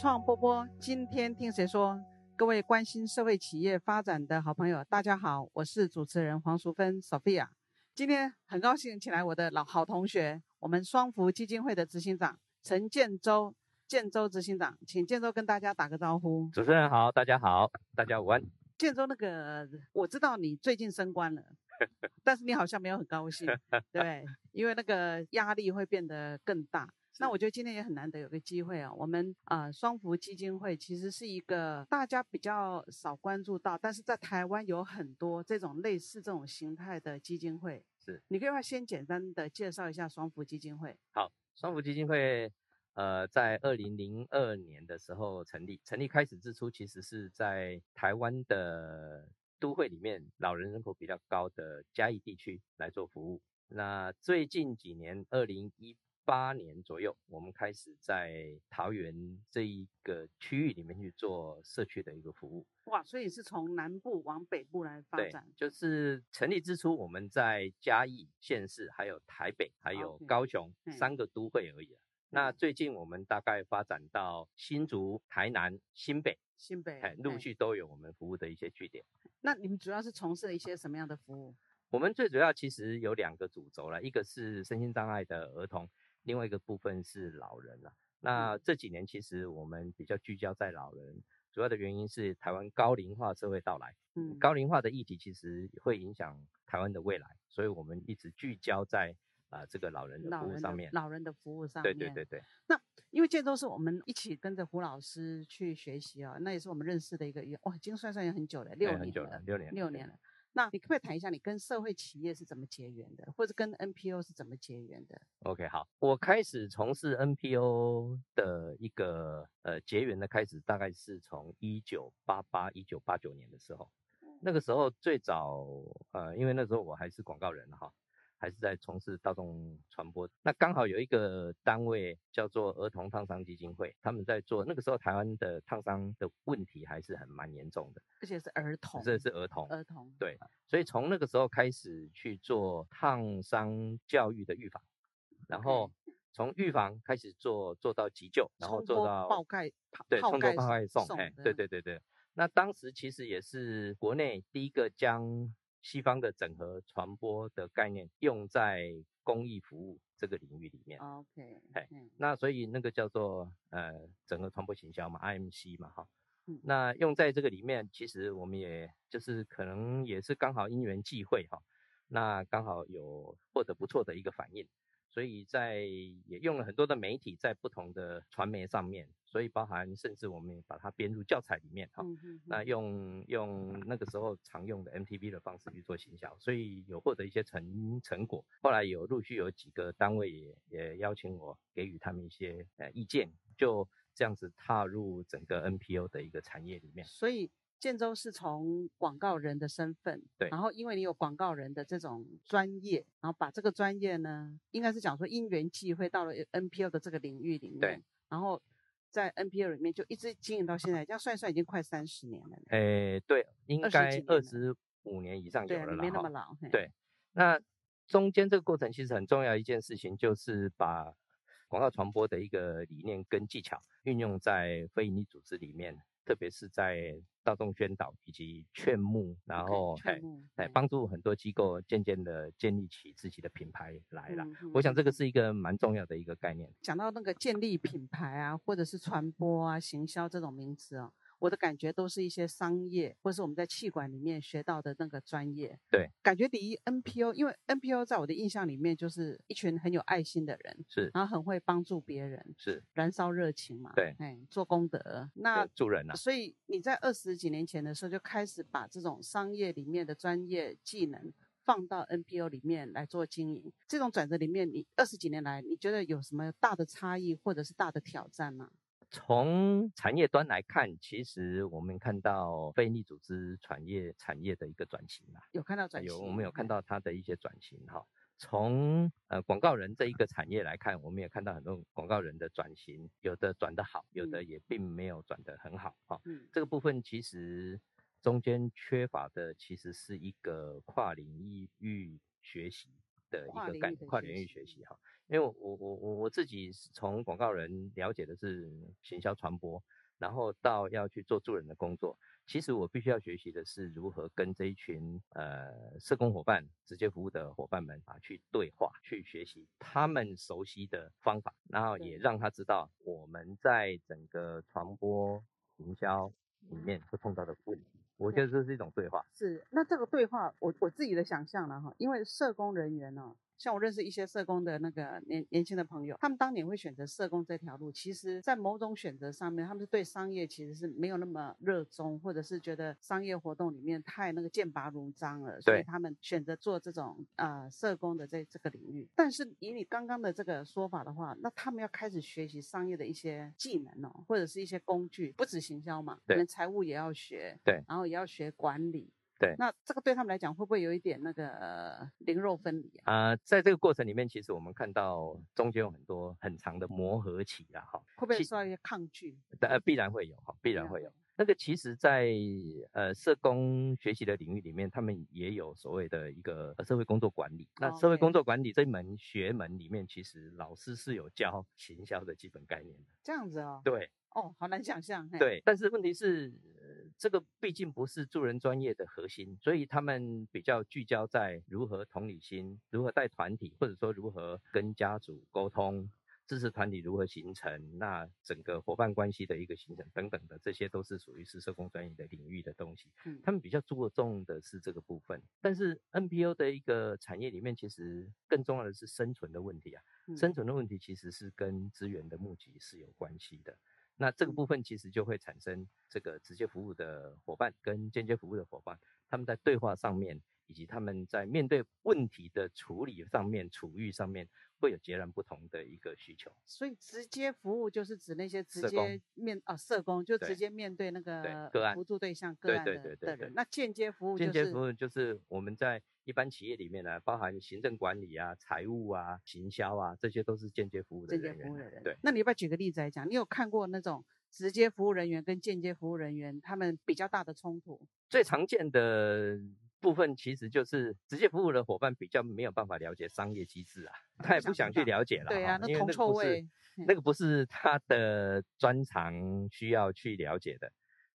创波波，今天听谁说？各位关心社会企业发展的好朋友，大家好，我是主持人黄淑芬 Sophia。今天很高兴请来我的老好同学，我们双福基金会的执行长陈建州，建州执行长，请建州跟大家打个招呼。主持人好，大家好，大家午安。建州那个，我知道你最近升官了，但是你好像没有很高兴，对，因为那个压力会变得更大。那我觉得今天也很难得有个机会啊，我们啊双福基金会其实是一个大家比较少关注到，但是在台湾有很多这种类似这种形态的基金会。是，你可以话先简单的介绍一下双福基金会。好，双福基金会呃在二零零二年的时候成立，成立开始之初其实是在台湾的都会里面老人人口比较高的嘉义地区来做服务。那最近几年，二零一八年左右，我们开始在桃园这一个区域里面去做社区的一个服务。哇，所以是从南部往北部来发展。就是成立之初，我们在嘉义县市、还有台北、还有高雄三个都会而已。那最近我们大概发展到新竹、台南、新北，新北哎陆续都有我们服务的一些据点。那你们主要是从事了一些什么样的服务？我们最主要其实有两个主轴了，一个是身心障碍的儿童。另外一个部分是老人了。那这几年其实我们比较聚焦在老人，主要的原因是台湾高龄化社会到来。嗯，高龄化的议题其实会影响台湾的未来，所以我们一直聚焦在啊这个老人的服务上面。老人的服务上面。对对对对。那因为这都是我们一起跟着胡老师去学习啊，那也是我们认识的一个哇，已经算算也很久了，六年了，六年，六年了。那你可不可以谈一下你跟社会企业是怎么结缘的，或者跟 NPO 是怎么结缘的？OK，好，我开始从事 NPO 的一个呃结缘的开始，大概是从一九八八、一九八九年的时候，那个时候最早呃，因为那时候我还是广告人哈。还是在从事大众传播，那刚好有一个单位叫做儿童烫伤基金会，他们在做那个时候台湾的烫伤的问题还是很蛮严重的，而且是儿童，这是儿童，儿童，对，所以从那个时候开始去做烫伤教育的预防，然后从预防开始做做到急救，然后做到爆盖，对，冲破爆盖送，哎，对对对对，那当时其实也是国内第一个将。西方的整合传播的概念用在公益服务这个领域里面。OK，哎，那所以那个叫做呃整合传播行销嘛，IMC 嘛，哈。那用在这个里面，其实我们也就是可能也是刚好因缘际会哈，那刚好有获得不错的一个反应。所以在也用了很多的媒体在不同的传媒上面，所以包含甚至我们也把它编入教材里面哈。那用用那个时候常用的 MTV 的方式去做行销，所以有获得一些成成果。后来有陆续有几个单位也也邀请我给予他们一些呃意见，就这样子踏入整个 NPO 的一个产业里面。所以。建州是从广告人的身份，对，然后因为你有广告人的这种专业，然后把这个专业呢，应该是讲说因缘际会到了 NPO 的这个领域里面，对，然后在 NPL 里面就一直经营到现在，这样算一算已经快三十年了。诶，对，应该二十五年以上有了对，没那么老。对，那中间这个过程其实很重要一件事情，就是把广告传播的一个理念跟技巧运用在非营利组织里面。特别是在大众宣导以及劝募，然后哎哎帮助很多机构渐渐的建立起自己的品牌来了。我想这个是一个蛮重要的一个概念。讲到那个建立品牌啊，或者是传播啊、行销这种名词哦。我的感觉都是一些商业，或是我们在气管里面学到的那个专业。对，感觉第一 NPO，因为 NPO 在我的印象里面就是一群很有爱心的人，是，然后很会帮助别人，是，燃烧热情嘛，对，哎，做功德，那助人啊。所以你在二十几年前的时候就开始把这种商业里面的专业技能。放到 NPO 里面来做经营。这种转折里面，你二十几年来，你觉得有什么大的差异或者是大的挑战吗？从产业端来看，其实我们看到非利组织产业产业的一个转型嘛，有看到转型，有我们有看到它的一些转型哈。从呃广告人这一个产业来看，我们也看到很多广告人的转型，有的转得好，有的也并没有转得很好哈。嗯，这个部分其实中间缺乏的其实是一个跨领域学习的一个概跨领域学习哈。因为我我我我我自己从广告人了解的是行销传播，然后到要去做助人的工作，其实我必须要学习的是如何跟这一群呃社工伙伴、直接服务的伙伴们啊去对话，去学习他们熟悉的方法，然后也让他知道我们在整个传播行销里面会碰到的问题。我觉得这是一种对话。是，那这个对话，我我自己的想象了哈，因为社工人员呢。像我认识一些社工的那个年年轻的朋友，他们当年会选择社工这条路，其实在某种选择上面，他们是对商业其实是没有那么热衷，或者是觉得商业活动里面太那个剑拔弩张了，所以他们选择做这种呃社工的这这个领域。但是以你刚刚的这个说法的话，那他们要开始学习商业的一些技能哦，或者是一些工具，不止行销嘛，可能财务也要学，对，然后也要学管理。对，那这个对他们来讲会不会有一点那个灵肉分离啊？啊，在这个过程里面，其实我们看到中间有很多很长的磨合期啦，哈，会不会受到一些抗拒？呃，必然会有哈，必然会有。那个其实，在呃社工学习的领域里面，他们也有所谓的一个社会工作管理。那社会工作管理这门学门里面，其实老师是有教行销的基本概念的。这样子哦。对。哦，好难想象。对，但是问题是，这个毕竟不是助人专业的核心，所以他们比较聚焦在如何同理心，如何带团体，或者说如何跟家族沟通，支持团体如何形成，那整个伙伴关系的一个形成等等的，这些都是属于是社工专业的领域的东西。嗯，他们比较注重的是这个部分，但是 NPO 的一个产业里面，其实更重要的是生存的问题啊。生存的问题其实是跟资源的募集是有关系的。那这个部分其实就会产生这个直接服务的伙伴跟间接服务的伙伴，他们在对话上面，以及他们在面对问题的处理上面、处遇上面。会有截然不同的一个需求，所以直接服务就是指那些直接面啊社工就直接面对那个个案辅助对象个案的的人。那间接服务间接服务就是我们在一般企业里面呢，包含行政管理啊、财务啊、行销啊，这些都是间接服务的人员。对，那你要不要举个例子来讲？你有看过那种直接服务人员跟间接服务人员他们比较大的冲突？最常见的。部分其实就是直接服务的伙伴比较没有办法了解商业机制啊，他也不想去了解了，对啊，那铜臭味，那个不是他的专长需要去了解的。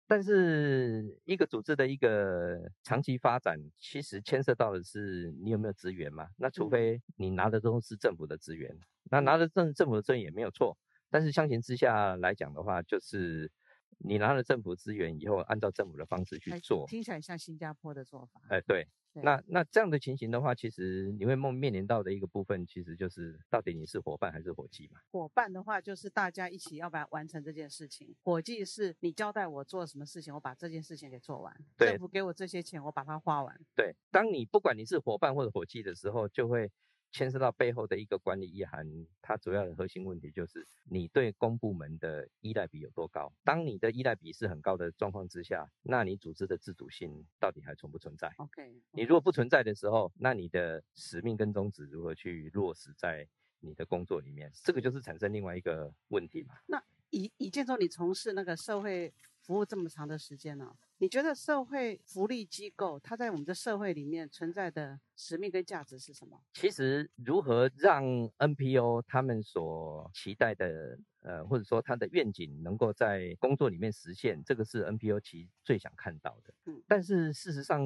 但是一个组织的一个长期发展，其实牵涉到的是你有没有资源嘛？那除非你拿的都是政府的资源，那拿的政政府的资源也没有错。但是相形之下来讲的话，就是。你拿了政府资源以后，按照政府的方式去做，听起来像新加坡的做法。哎，对，那那这样的情形的话，其实你会梦面临到的一个部分，其实就是到底你是伙伴还是伙计嘛？伙伴的话，就是大家一起要把完成这件事情；伙计是你交代我做什么事情，我把这件事情给做完。政府给我这些钱，我把它花完。对，当你不管你是伙伴或者伙计的时候，就会。牵涉到背后的一个管理意涵，它主要的核心问题就是你对公部门的依赖比有多高。当你的依赖比是很高的状况之下，那你组织的自主性到底还存不存在？OK，你如果不存在的时候，那你的使命跟宗旨如何去落实在你的工作里面？这个就是产生另外一个问题嘛。那以以建州你从事那个社会服务这么长的时间呢？你觉得社会福利机构它在我们的社会里面存在的使命跟价值是什么？其实，如何让 NPO 他们所期待的，呃，或者说他的愿景能够在工作里面实现，这个是 NPO 其最想看到的。嗯，但是事实上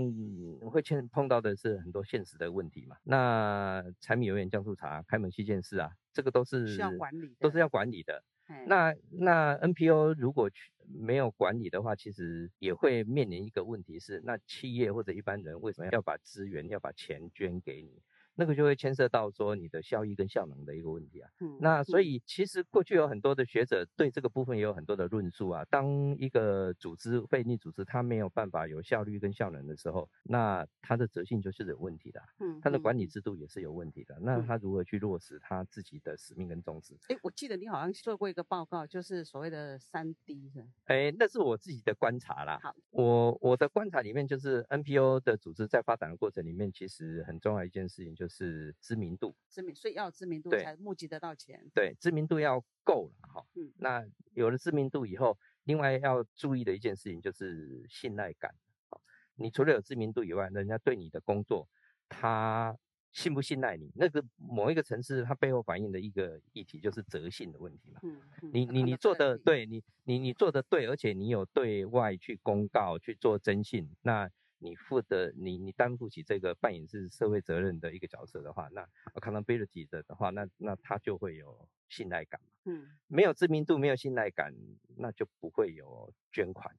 会碰碰到的是很多现实的问题嘛。那柴米油盐酱醋茶、开门七件事啊，这个都是需要管理，都是要管理的。那那 NPO 如果去没有管理的话，其实也会面临一个问题是，那企业或者一般人为什么要把资源、要把钱捐给你？那个就会牵涉到说你的效益跟效能的一个问题啊。嗯，那所嗯以其实过去有很多的学者对这个部分也有很多的论述啊。当一个组织非营利组织它没有办法有效率跟效能的时候，那它的责性就是有问题的啊，嗯它的管理制度也是有问题的。那嗯它如何去落实它自己的使命跟宗旨？哎，我记得你好像做过一个报告，就是所谓的三 D 是吧哎，那是我自己的观察啦。好，我我的观察里面就是 NPO 的组织在发展的过程里面，其实很重要一件事情就是知名度。知名，所以要有知名度对才募集得到钱。对，知名度要够了哈。嗯那有了知名度以后，另外要注意的一件事情就是信赖感。好你除了有知名度以外，人家对你的工作，他信不信赖你？那个某一个城市，它背后反映的一个议题就是责信的问题嘛。嗯，嗯你你你做的对你你你做的对，而且你有对外去公告去做征信，那你负的你你担负起这个扮演是社会责任的一个角色的话，那 accountability 的的话，那那他就会有信赖感嘛。嗯没有知名度，没有信赖感，那就不会有捐款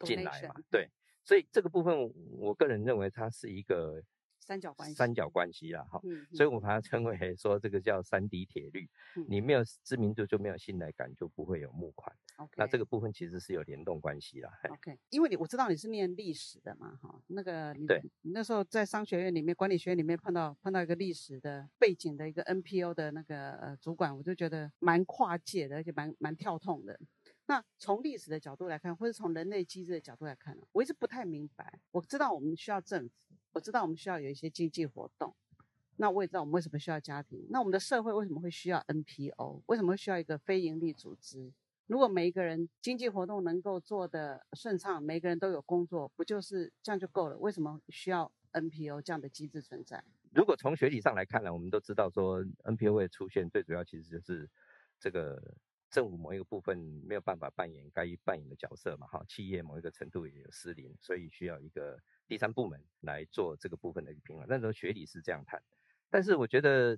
进来嘛。对，所以这个部分我个人认为它是一个三角关系三角关系啦，哈。嗯，所以我把它称为说这个叫三 D 铁律，嗯你没有知名度就没有信赖感，就不会有募款。OK，那这个部分其实是有联动关系啦。OK，因为你我知道你是念历史的嘛，哈，那个你对你那时候在商学院里面、管理学院里面碰到碰到一个历史的背景的一个 NPO 的那个呃主管，我就觉得蛮跨界的，而且蛮蛮跳痛的。那从历史的角度来看，或者从人类机制的角度来看呢，我一直不太明白。我知道我们需要政府，我知道我们需要有一些经济活动，那我也知道我们为什么需要家庭。那我们的社会为什么会需要 NPO？为什么会需要一个非营利组织？如果每一个人经济活动能够做得顺畅，每个人都有工作，不就是这样就够了？为什么需要 NPO 这样的机制存在？如果从学理上来看呢，我们都知道说 NPO 会出现，最主要其实就是这个政府某一个部分没有办法扮演该扮演的角色嘛，哈，企业某一个程度也有失灵，所以需要一个第三部门来做这个部分的一个平衡。那时候学理是这样谈，但是我觉得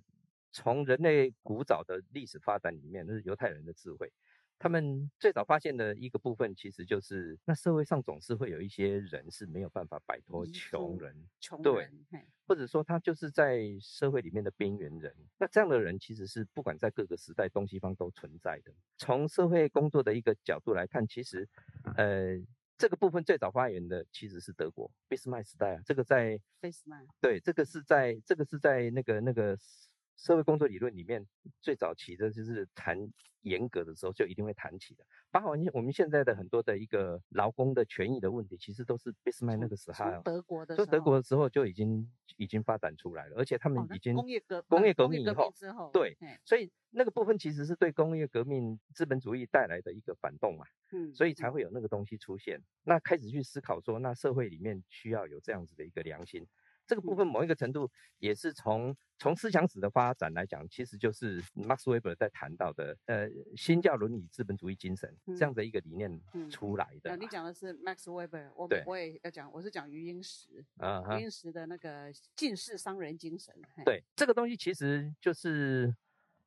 从人类古早的历史发展里面，那是犹太人的智慧。他们最早发现的一个部分，其实就是那社会上总是会有一些人是没有办法摆脱穷人，穷人，嘿或者说他就是在社会里面的边缘人。那这样的人其实是不管在各个时代东西方都存在的。从社会工作的一个角度来看，其实呃这个部分最早发源的其实是德国俾斯麦时代啊，这个在 Faceman，对这个是在这个是在那个那个社会工作理论里面最早期的就是谈严格的时候就一定会谈起的。包括我们现在的很多的一个劳工的权益的问题，其实都是俾斯麦那个时候从德国的就德国的时候就已经已经发展出来了，而且他们已经、工业革工业革呃工业革命以后，之后，对，所以那个部分其实是对工业革命资本主义带来的一个反动嘛，嗯，所以才会有那个东西出现。那开始去思考说，那社会里面需要有这样子的一个良心。这个部分某一个程度也是从从思想史的发展来讲，其实就是 Max Weber 在谈到的，呃，新教伦理资本主义精神这样的一个理念嗯出来的呃，嘛。你讲的是 Max Weber，我我也要讲，我是讲余英时，啊余英时的那个近世商人精神，嘿，对，这个东西其实就是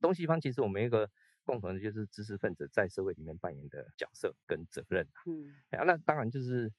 东西方，其实我们一个共同的就是知识分子在社会里面扮演的角色跟责任啊。嗯，啊那当然就是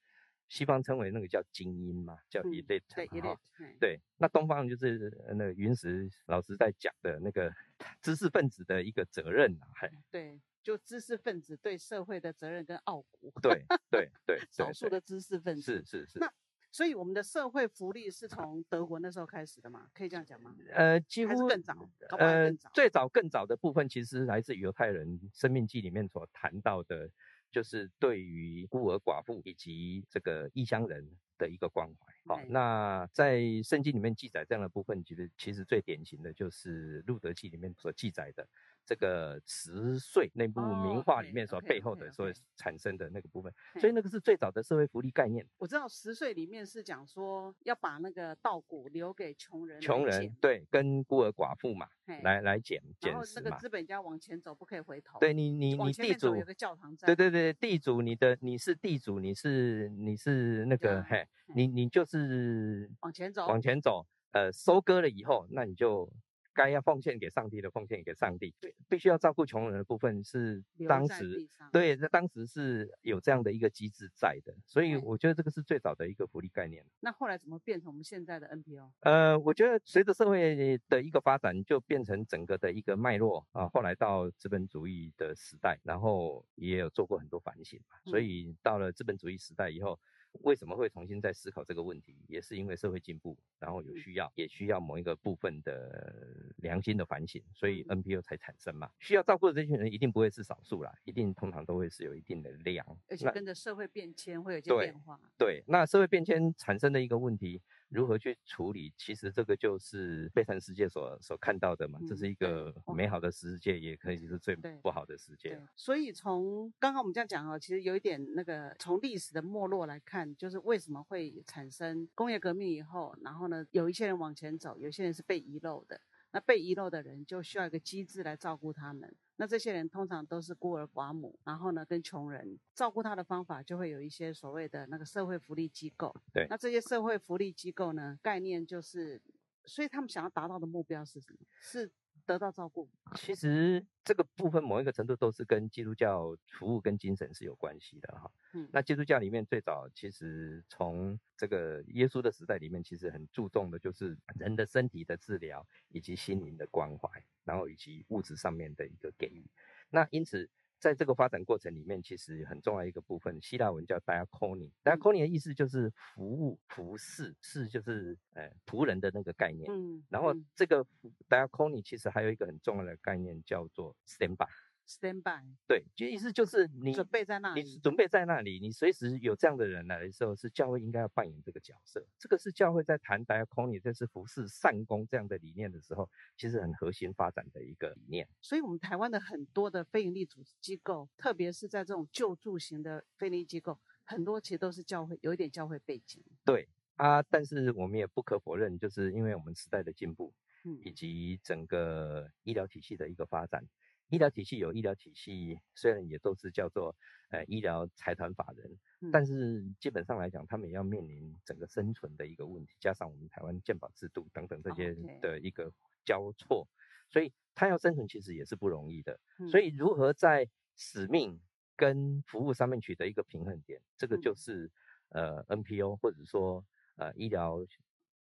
西方称为那个叫精英嘛，叫嗯 elite，elite，对，那东方就是呃那个云石老师在讲的那个知识分子的一个责任啊，嘿，对，就知识分子对社会的责任跟傲骨，对对对，少数的知识分子是是是，那所以我们的社会福利是从德国那时候开始的嘛？可以这样讲吗？呃，几乎更早呃，最早更早的部分其实来自于犹太人《生命记》里面所谈到的，就是对于孤儿寡妇以及这个异乡人的一个关怀。好、嗯那在圣经里面记载这样的部分，其实其实最典型的就是《路德记》里面所记载的这个十岁那部名画里面所背后的所产生的那个部分，所以那个是最早的社会福利概念。我知道十岁里面是讲说要把那个稻谷留给穷人来穷人捡对跟孤儿寡妇嘛，嘿来来捡然捡食嘛。后那个资本家往前走不可以回头，对你你你地主有个教堂在，对对对，地主，你的你是地主，你是你是那个嘿，你你就是往前走，往前走，呃，收割了以后，那你就该要奉献给上帝的奉献给上帝，对，必须要照顾穷人的部分是当时对，那当时是有这样的一个机制在的，所以我觉得这个是最早的一个福利概念。那后来怎么变成我们现在的 NPO？呃，我觉得随着社会的一个发展，就变成整个的一个脉络啊。后来到资本主义的时代，然后也有做过很多反省嘛，所以到了资本主义时代以后。为什么会重新再思考这个问题？也是因为社会进步，然后有需要，也需要某一个部分的良心的反省，所以 NPO 才产生嘛。需要照顾的这群人一定不会是少数啦，一定通常都会是有一定的量，而且跟着社会变迁会有一些变化。对，那社会变迁产生的一个问题。如何去处理？其实这个就是悲惨世界所所看到的嘛。这是一个美好的世界，也可以是最不好的世界。所以从刚刚我们这样讲哦，其实有一点那个从历史的没落来看，就是为什么会产生工业革命以后，然后呢，有一些人往前走，有些人是被遗漏的。那被遗漏的人就需要一个机制来照顾他们。那这些人通常都是孤儿寡母，然后呢，跟穷人照顾他的方法就会有一些所谓的那个社会福利机构。对，那这些社会福利机构呢，概念就是，所以他们想要达到的目标是什么？是。得到照顾，其实这个部分某一个程度都是跟基督教服务跟精神是有关系的哈。嗯，那基督教里面最早其实从这个耶稣的时代里面，其实很注重的就是人的身体的治疗，以及心灵的关怀，然后以及物质上面的一个给予。那因此。在这个发展过程里面，其实很重要一个部分，希腊文叫 diakonia，diakonia 的意思就是服务、服侍，是就是呃仆人的那个概念。嗯，然后这个 diakonia 其实还有一个很重要的概念叫做 standby。Stand by，对，就意思就是你准备在那里，你准备在那里，你随时有这样的人来的时候，是教会应该要扮演这个角色。这个是教会在谈 diaconia，这是服侍善功这样的理念的时候，其实很核心发展的一个理念。所以，我们台湾的很多的非营利组织机构，特别是在这种救助型的非营利机构，很多其实都是教会，有一点教会背景。对啊，但是我们也不可否认，就是因为我们时代的进步，嗯，以及整个医疗体系的一个发展。医疗体系有医疗体系，虽然也都是叫做呃医疗财团法人，但是基本上来讲，他们也要面临整个生存的一个问题，加上我们台湾健保制度等等这些的一个交错，所以他要生存其实也是不容易的。所以如何在使命跟服务上面取得一个平衡点，这个就是呃 NPO 或者说呃医疗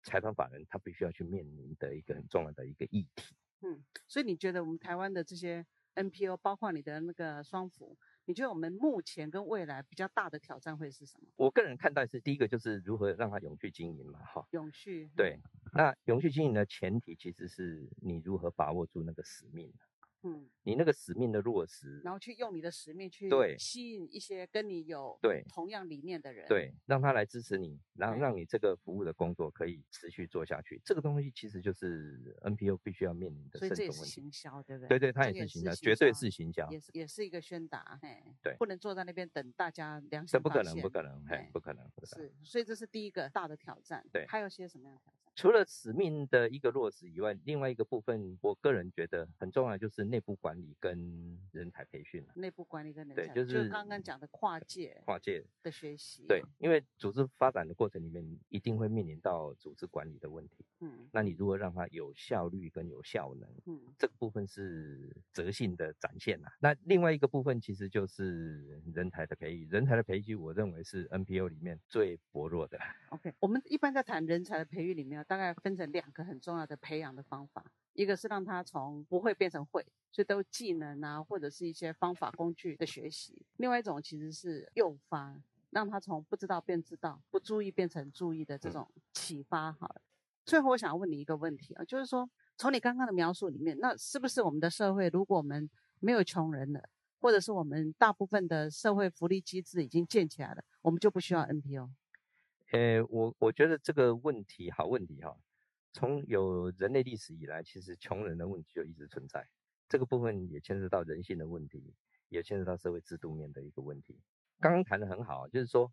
财团法人他必须要去面临的一个很重要的一个议题。嗯，所以你觉得我们台湾的这些 NPO，包括你的那个双福，你觉得我们目前跟未来比较大的挑战会是什么？我个人看待是第一个就是如何让它永续经营嘛，哈。永续。对，那永续经营的前提其实是你如何把握住那个使命。嗯，你那个使命的落实，然后去用你的使命去对吸引一些跟你有对同样理念的人，对，让他来支持你，然后让你这个服务的工作可以持续做下去。这个东西其实就是 NPO 必须要面临的。所以这也是行销，对不对？对对，它也是行销，绝对是行销，也是也是一个宣达，嘿，对，不能坐在那边等大家良心不可能，不可能，嘿，不可能。是，所以这是第一个大的挑战。对，还有些什么样的挑战？除了使命的一个落实以外，另外一个部分，我个人觉得很重要，就是内部管理跟人才培训。内部管理跟人才，对，就是刚刚讲的跨界、跨界的学习。对，因为组织发展的过程里面，一定会面临到组织管理的问题。嗯，那你如何让它有效率跟有效能？嗯，这个部分是责性的展现呐。那另外一个部分，其实就是人才的培育。人才的培育，我认为是 NPO 里面最薄弱的。OK，我们一般在谈人才的培育里面。大概分成两个很重要的培养的方法，一个是让他从不会变成会，所以都技能啊或者是一些方法工具的学习；另外一种其实是诱发，让他从不知道变知道，不注意变成注意的这种启发。哈，最后我想问你一个问题啊，就是说从你刚刚的描述里面，那是不是我们的社会，如果我们没有穷人了，或者是我们大部分的社会福利机制已经建起来了，我们就不需要 NPO？呃，我我觉得这个问题好问题哈，从有人类历史以来，其实穷人的问题就一直存在，这个部分也牵涉到人性的问题，也牵涉到社会制度面的一个问题。刚刚谈的很好，就是说。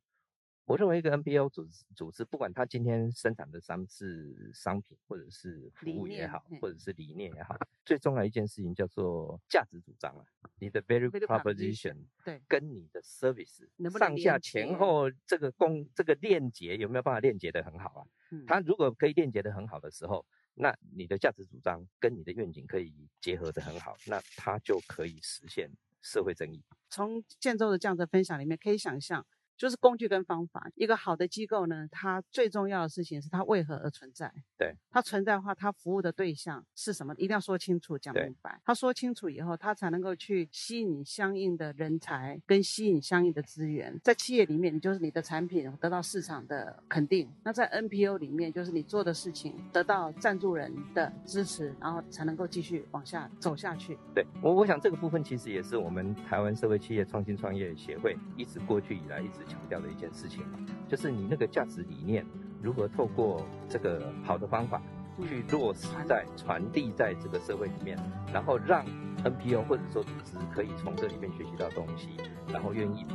我认为一个 NPO 组织组织，不管它今天生产的商是商品，或者是服务也好，或者是理念也好，最重要一件事情叫做价值主张啊，你的 value proposition，对，跟你的 service 上下前后这个供这个链接有没有办法链接的很好啊？它如果可以链接的很好的时候，那你的价值主张跟你的愿景可以结合的很好，那它就可以实现社会正义。从建州的这样的分享里面，可以想象。就是工具跟方法。一个好的机构呢，它最重要的事情是它为何而存在。对，它存在的话，它服务的对象是什么？一定要说清楚、讲明白。他说清楚以后，他才能够去吸引相应的人才，跟吸引相应的资源。在企业里面，你就是你的产品得到市场的肯定；那在 NPO 里面，就是你做的事情得到赞助人的支持，然后才能够继续往下走下去。对我，我想这个部分其实也是我们台湾社会企业创新创业协会一直过去以来一直。强调的一件事情，就是你那个价值理念如何透过这个好的方法去落实在传递在这个社会里面，然后让 NPO 或者说组织可以从这里面学习到东西，然后愿意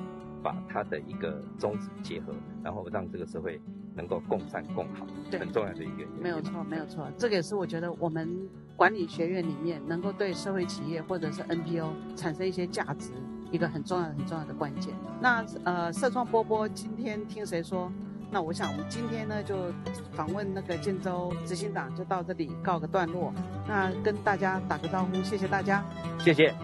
把它的一个宗旨结合，然后让这个社会能够共善共好，很重要的一个。没有错，没有错，这个也是我觉得我们管理学院里面能够对社会企业或者是 NPO 产生一些价值。一个很重要、很重要的关键。那呃，社创波波今天听谁说？那我想我们今天呢就访问那个建州执行党，就到这里告个段落。那跟大家打个招呼，谢谢大家，谢谢。